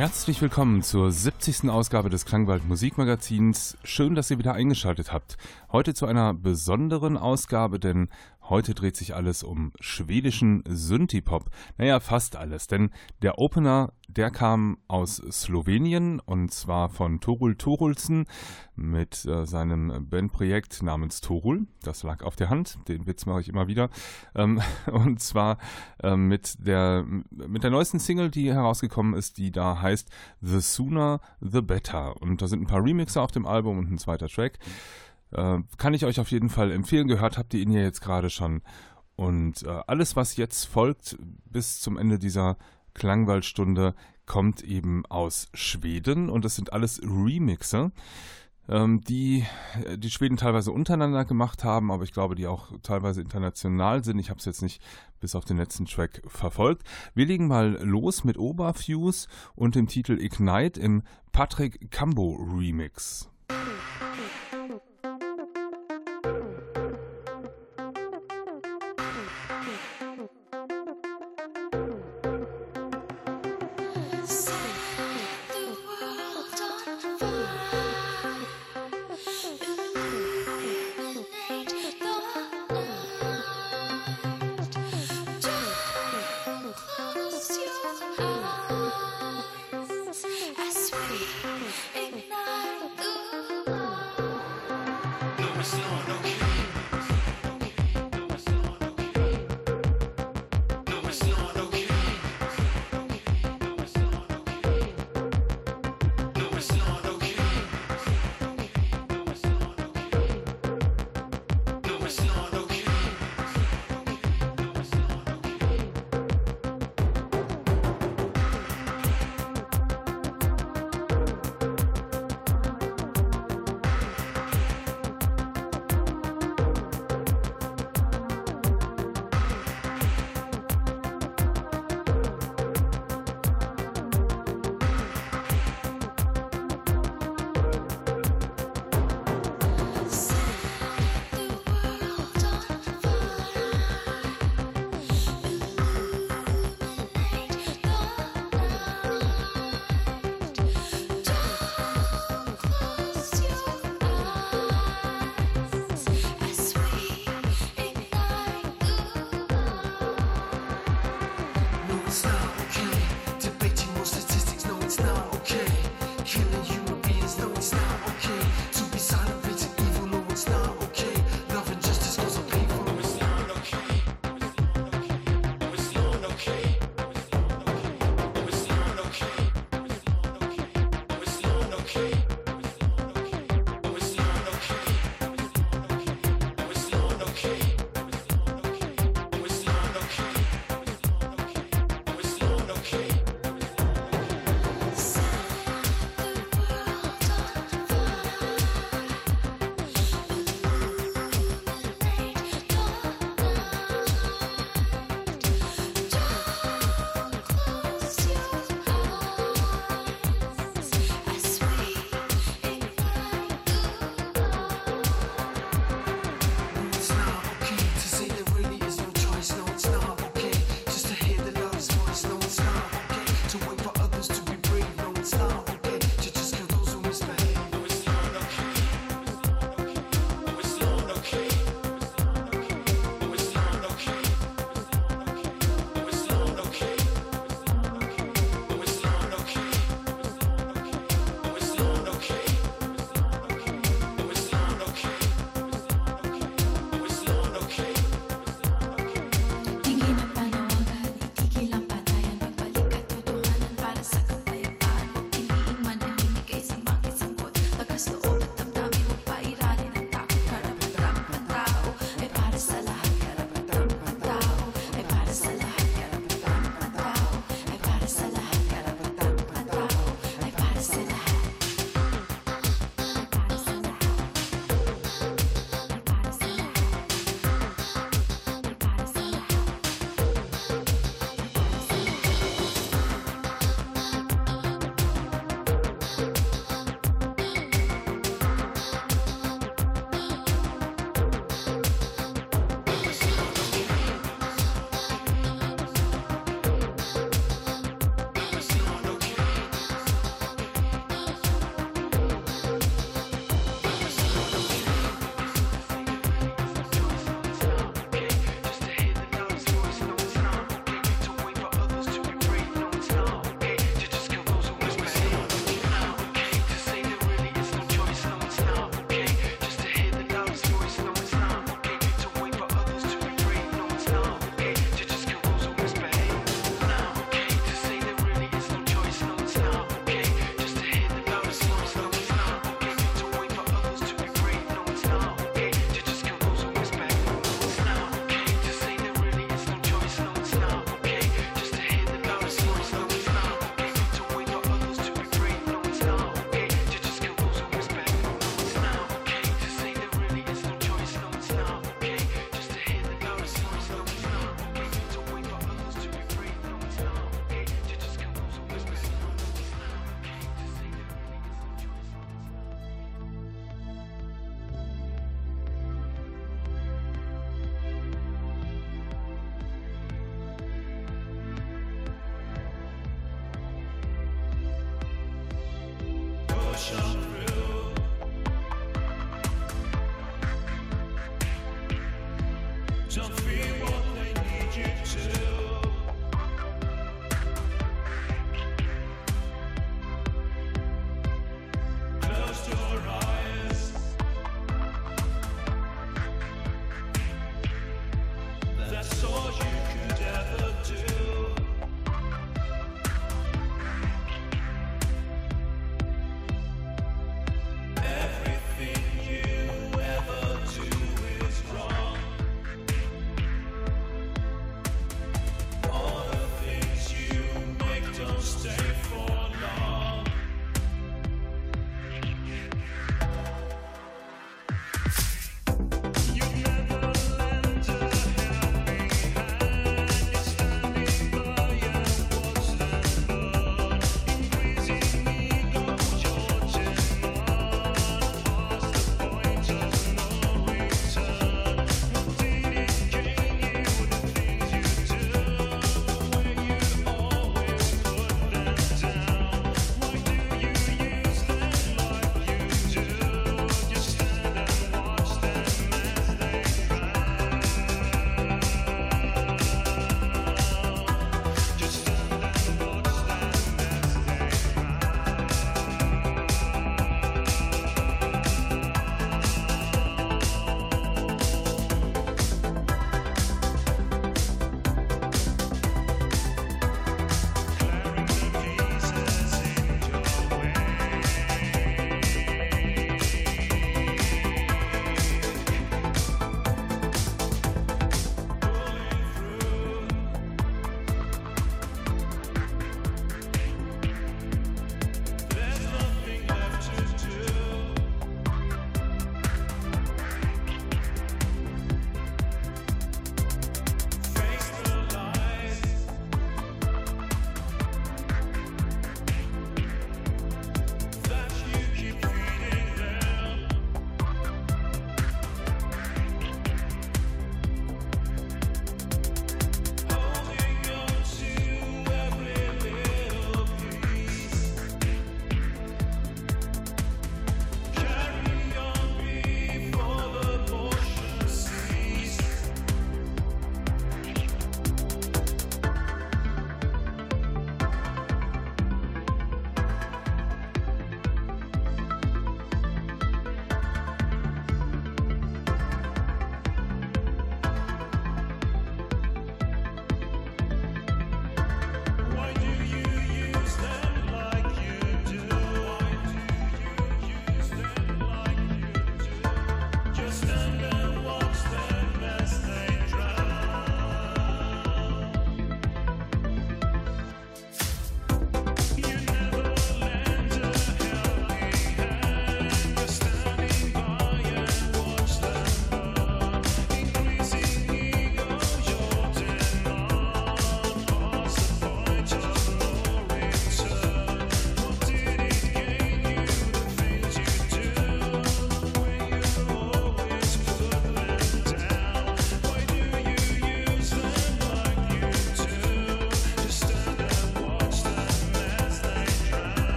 Herzlich willkommen zur 70. Ausgabe des Klangwald Musikmagazins. Schön, dass ihr wieder eingeschaltet habt. Heute zu einer besonderen Ausgabe, denn Heute dreht sich alles um schwedischen Synthipop. Naja, fast alles, denn der Opener, der kam aus Slowenien und zwar von Torul Torulsen mit äh, seinem Bandprojekt namens Torul. Das lag auf der Hand, den Witz mache ich immer wieder. Ähm, und zwar äh, mit, der, mit der neuesten Single, die herausgekommen ist, die da heißt The Sooner the Better. Und da sind ein paar Remixer auf dem Album und ein zweiter Track. Äh, kann ich euch auf jeden Fall empfehlen. Gehört habt ihr ihn ja jetzt gerade schon. Und äh, alles, was jetzt folgt bis zum Ende dieser Klangwaldstunde, kommt eben aus Schweden und das sind alles Remixer ähm, die äh, die Schweden teilweise untereinander gemacht haben, aber ich glaube, die auch teilweise international sind. Ich habe es jetzt nicht bis auf den letzten Track verfolgt. Wir legen mal los mit Oberfuse und dem Titel Ignite im Patrick Cambo Remix. Show.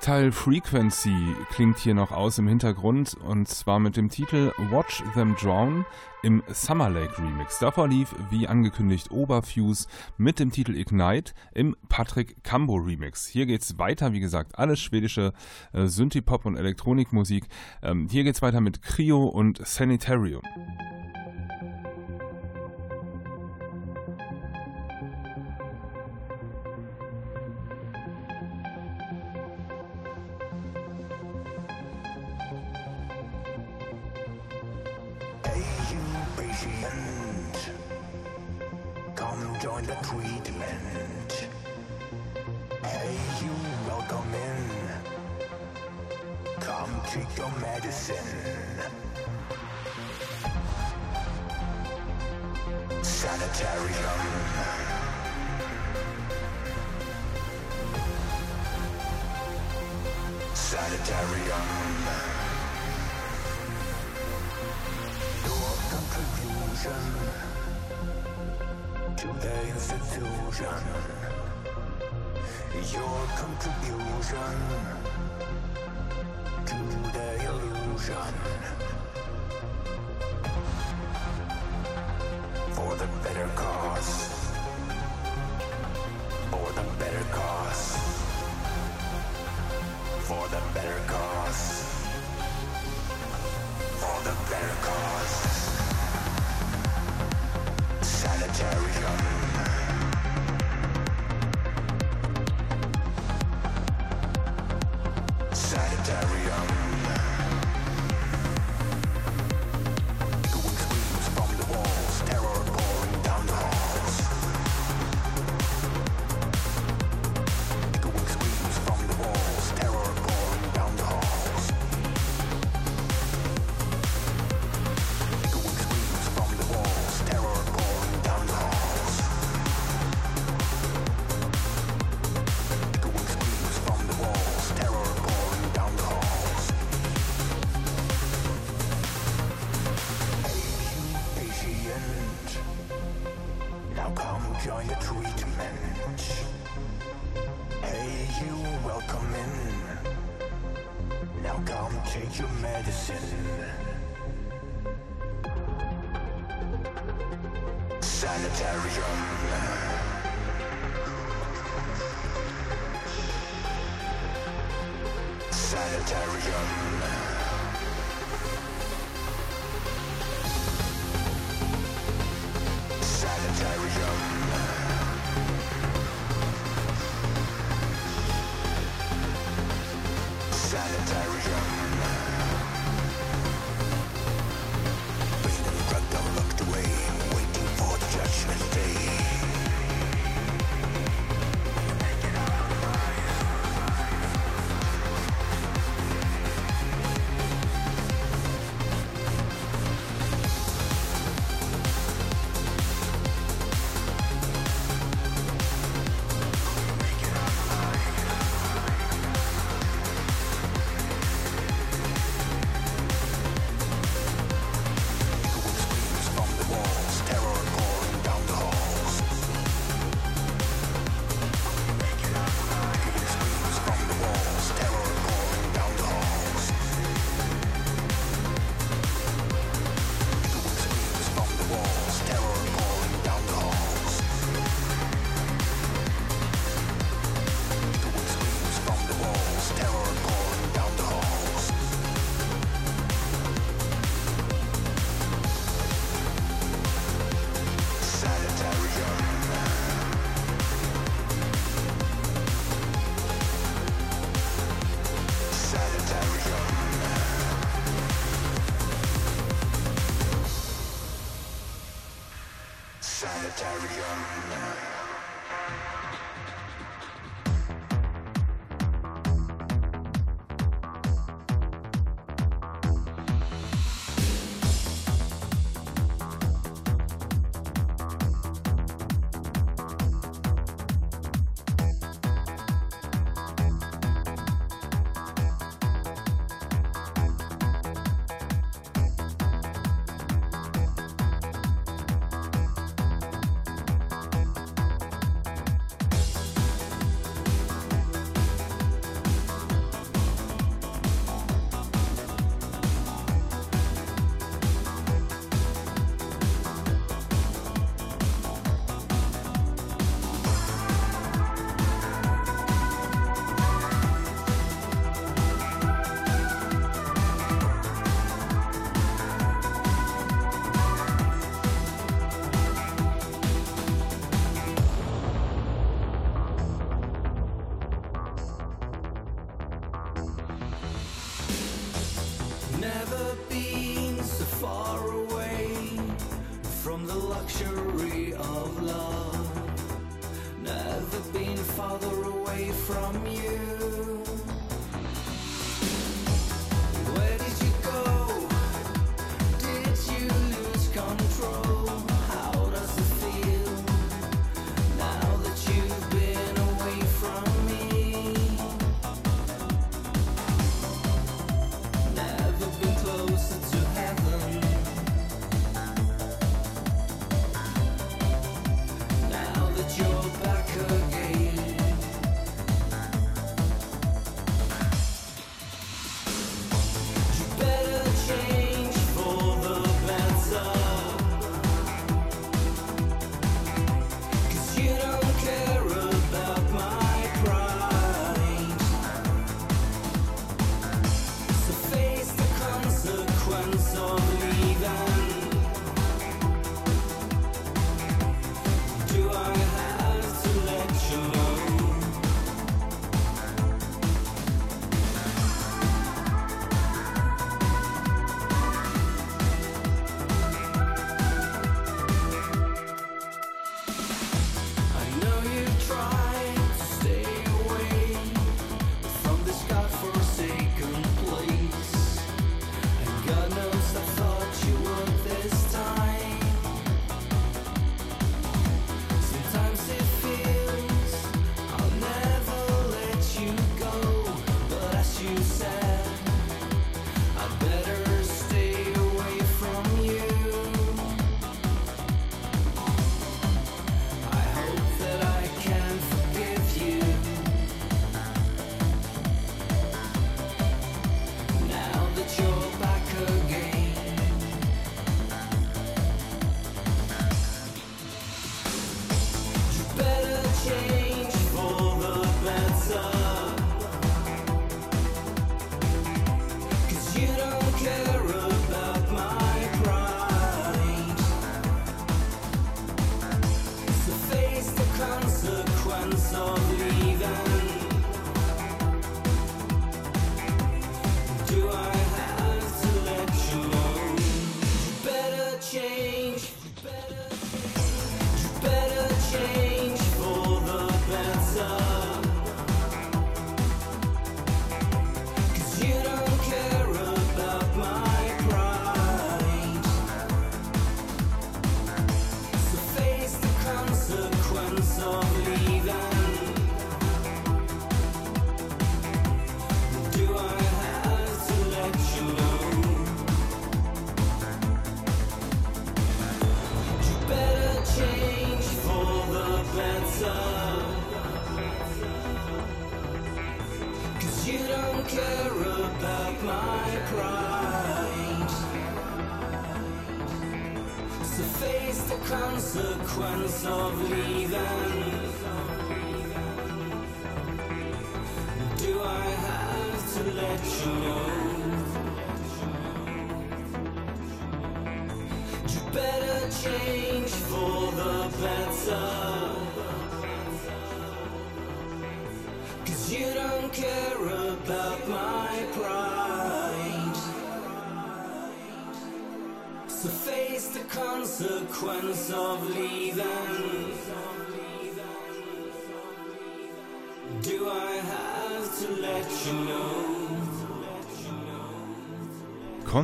Tactile Frequency klingt hier noch aus im Hintergrund und zwar mit dem Titel Watch Them Drown im Summer Lake Remix. Davor lief, wie angekündigt, Oberfuse mit dem Titel Ignite im Patrick Cambo Remix. Hier geht's weiter, wie gesagt, alles schwedische äh, Synthie-Pop und Elektronikmusik. Ähm, hier geht's weiter mit Cryo und Sanitarium. join the treatment. Hey, you welcome in. Come take your medicine. Sanitarium. Sanitarium. Your contribution. To the institution. Your contribution to the illusion.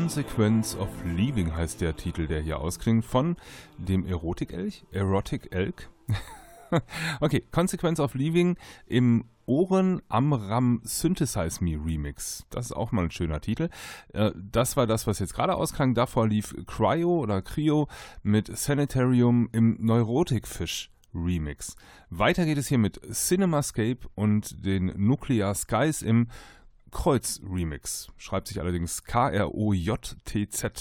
Consequence of Leaving heißt der Titel, der hier ausklingt, von dem Erotik-Elch? Erotic-Elk? okay, Consequence of Leaving im Oren Amram Synthesize Me Remix. Das ist auch mal ein schöner Titel. Äh, das war das, was jetzt gerade ausklang. Davor lief Cryo oder Cryo mit Sanitarium im Neurotikfisch. Remix. Weiter geht es hier mit Cinemascape und den Nuclear Skies im Kreuz Remix. Schreibt sich allerdings K-R-O-J-T-Z.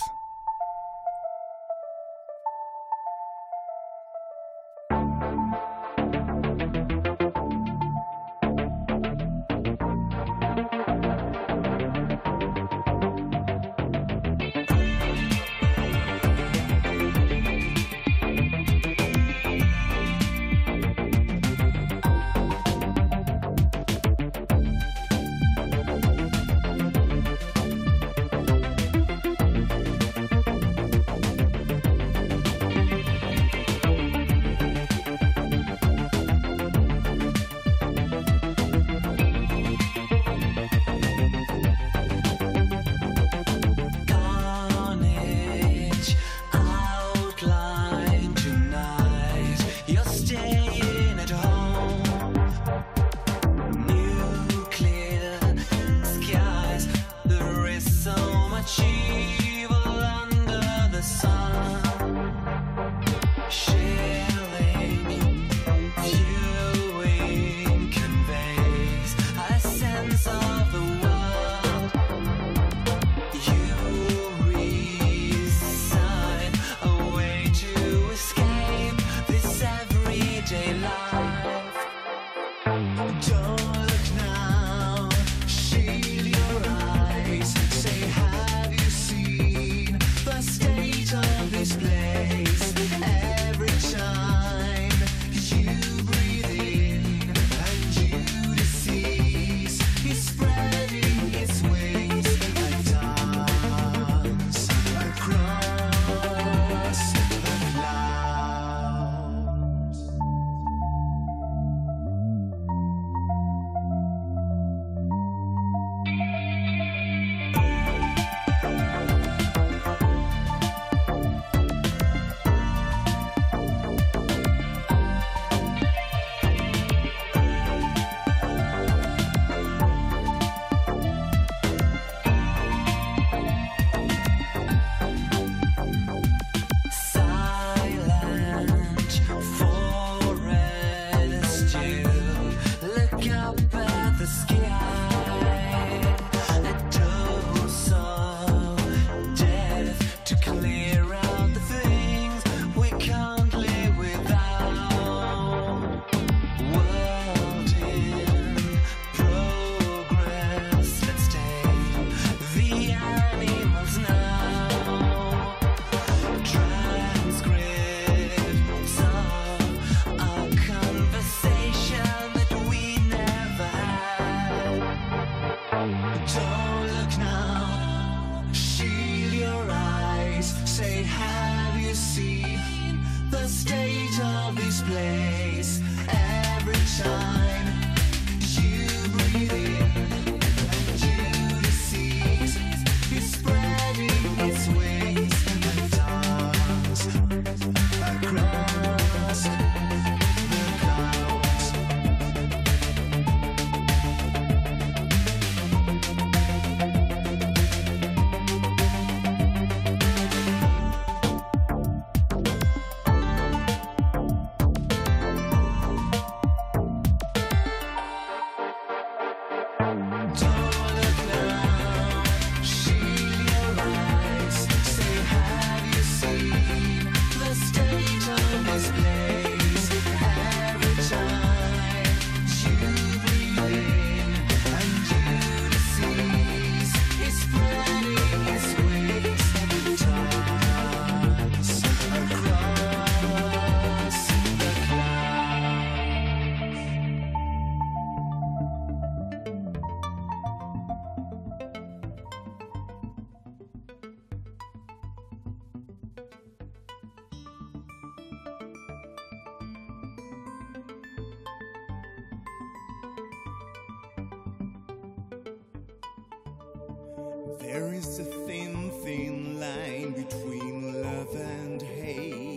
There is a thin, thin line between love and hate.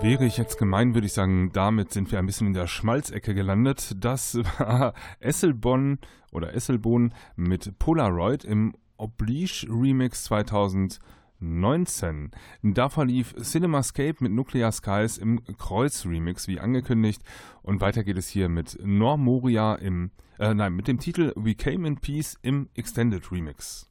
Wäre ich jetzt gemein, würde ich sagen, damit sind wir ein bisschen in der Schmalzecke gelandet. Das war Esselbonn oder Esselbohn mit Polaroid im Oblige Remix 2019. Da verlief Cinemascape mit Nuclear Skies im Kreuz Remix, wie angekündigt. Und weiter geht es hier mit Normoria im, äh, nein, mit dem Titel We Came in Peace im Extended Remix.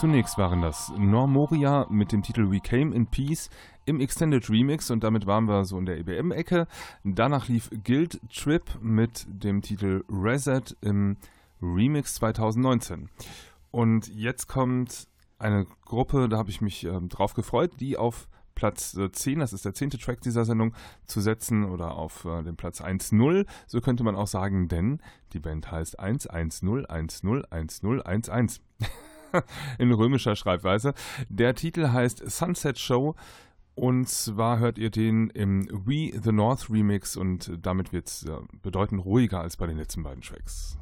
Zunächst waren das Normoria mit dem Titel We Came in Peace im Extended Remix und damit waren wir so in der EBM-Ecke. Danach lief Guild Trip mit dem Titel Reset im Remix 2019. Und jetzt kommt eine Gruppe, da habe ich mich äh, drauf gefreut, die auf Platz 10, äh, das ist der zehnte Track dieser Sendung, zu setzen oder auf äh, den Platz 1-0. So könnte man auch sagen, denn die Band heißt 1-1-0-1-0-1-0-1-1. in römischer Schreibweise. Der Titel heißt Sunset Show. Und zwar hört ihr den im We the North Remix und damit wird es bedeutend ruhiger als bei den letzten beiden Tracks.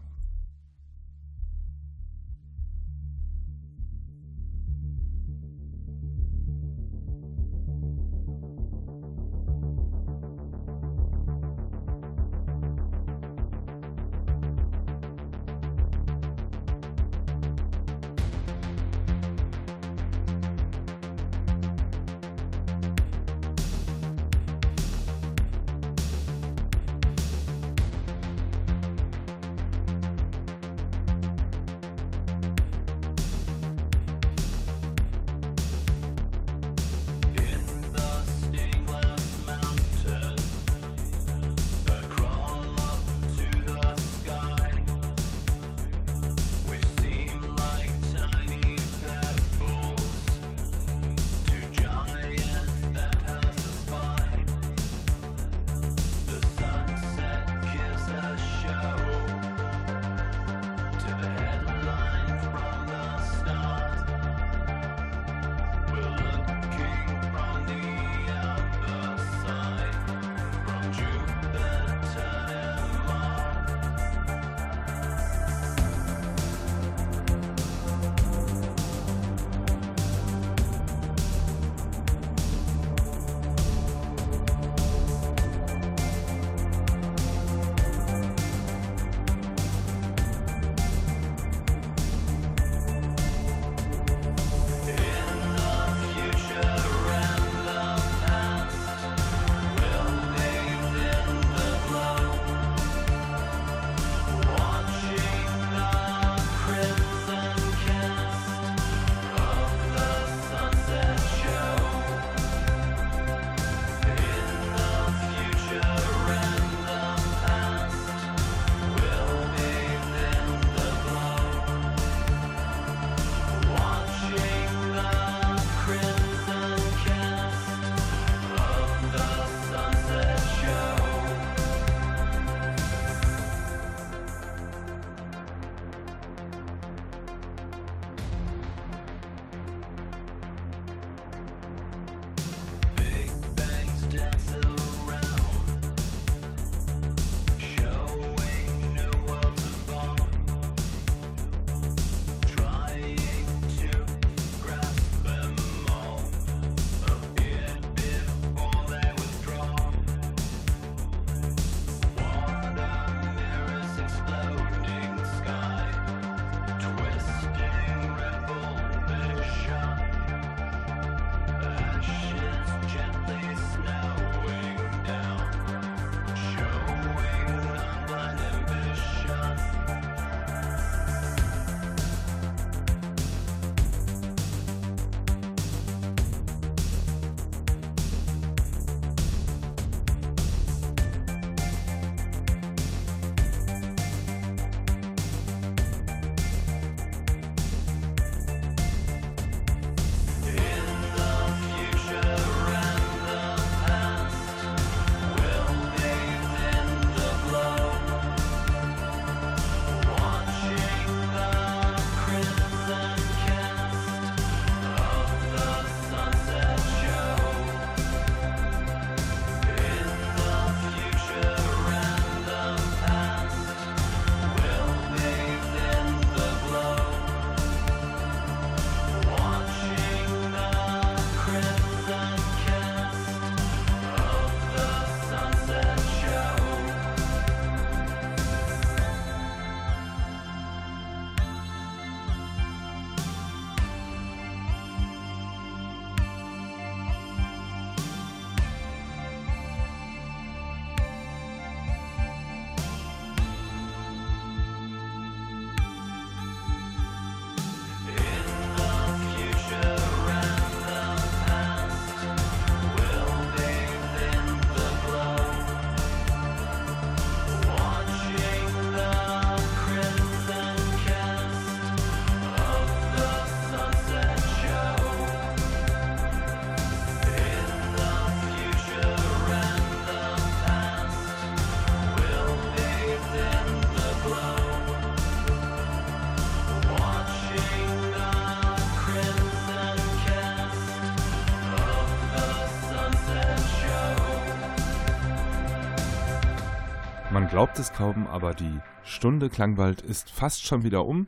Glaubt es kaum, aber die Stunde Klangwald ist fast schon wieder um.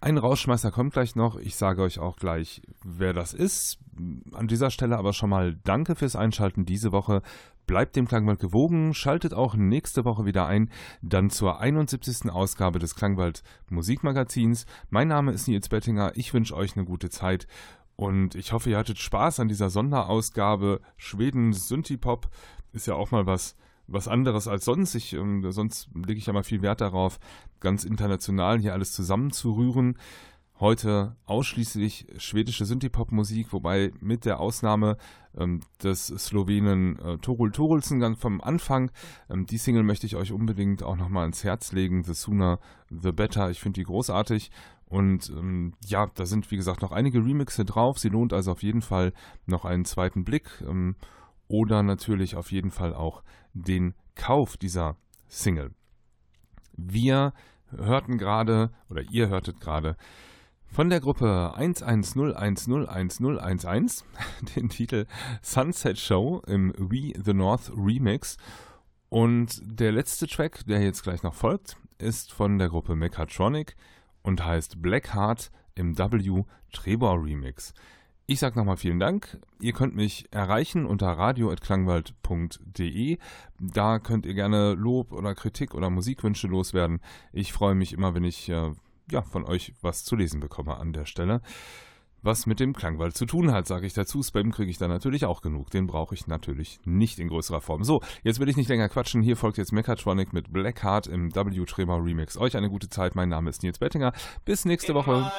Ein Rauschmeister kommt gleich noch. Ich sage euch auch gleich, wer das ist. An dieser Stelle aber schon mal danke fürs Einschalten diese Woche. Bleibt dem Klangwald gewogen, schaltet auch nächste Woche wieder ein, dann zur 71. Ausgabe des Klangwald Musikmagazins. Mein Name ist Nils Bettinger, ich wünsche euch eine gute Zeit und ich hoffe, ihr hattet Spaß an dieser Sonderausgabe. Schweden Synthipop ist ja auch mal was was anderes als sonst. Ich, ähm, sonst lege ich ja mal viel Wert darauf, ganz international hier alles zusammenzurühren. Heute ausschließlich schwedische Synthie-Pop-Musik, wobei mit der Ausnahme ähm, des Slowenen äh, Torul Torulsen ganz vom Anfang. Ähm, die Single möchte ich euch unbedingt auch nochmal ins Herz legen. The Sooner, The Better. Ich finde die großartig. Und ähm, ja, da sind wie gesagt noch einige Remixe drauf. Sie lohnt also auf jeden Fall noch einen zweiten Blick. Ähm, oder natürlich auf jeden Fall auch den Kauf dieser Single. Wir hörten gerade, oder ihr hörtet gerade, von der Gruppe 110101011 den Titel Sunset Show im We the North Remix. Und der letzte Track, der jetzt gleich noch folgt, ist von der Gruppe Mechatronic und heißt Blackheart im W Trebor Remix. Ich sage nochmal vielen Dank. Ihr könnt mich erreichen unter radio.klangwald.de. Da könnt ihr gerne Lob oder Kritik oder Musikwünsche loswerden. Ich freue mich immer, wenn ich äh, ja, von euch was zu lesen bekomme an der Stelle. Was mit dem Klangwald zu tun hat, sage ich dazu. Spam kriege ich da natürlich auch genug. Den brauche ich natürlich nicht in größerer Form. So, jetzt will ich nicht länger quatschen. Hier folgt jetzt Mechatronic mit Blackheart im W. Tremor Remix. Euch eine gute Zeit. Mein Name ist Nils Bettinger. Bis nächste Woche.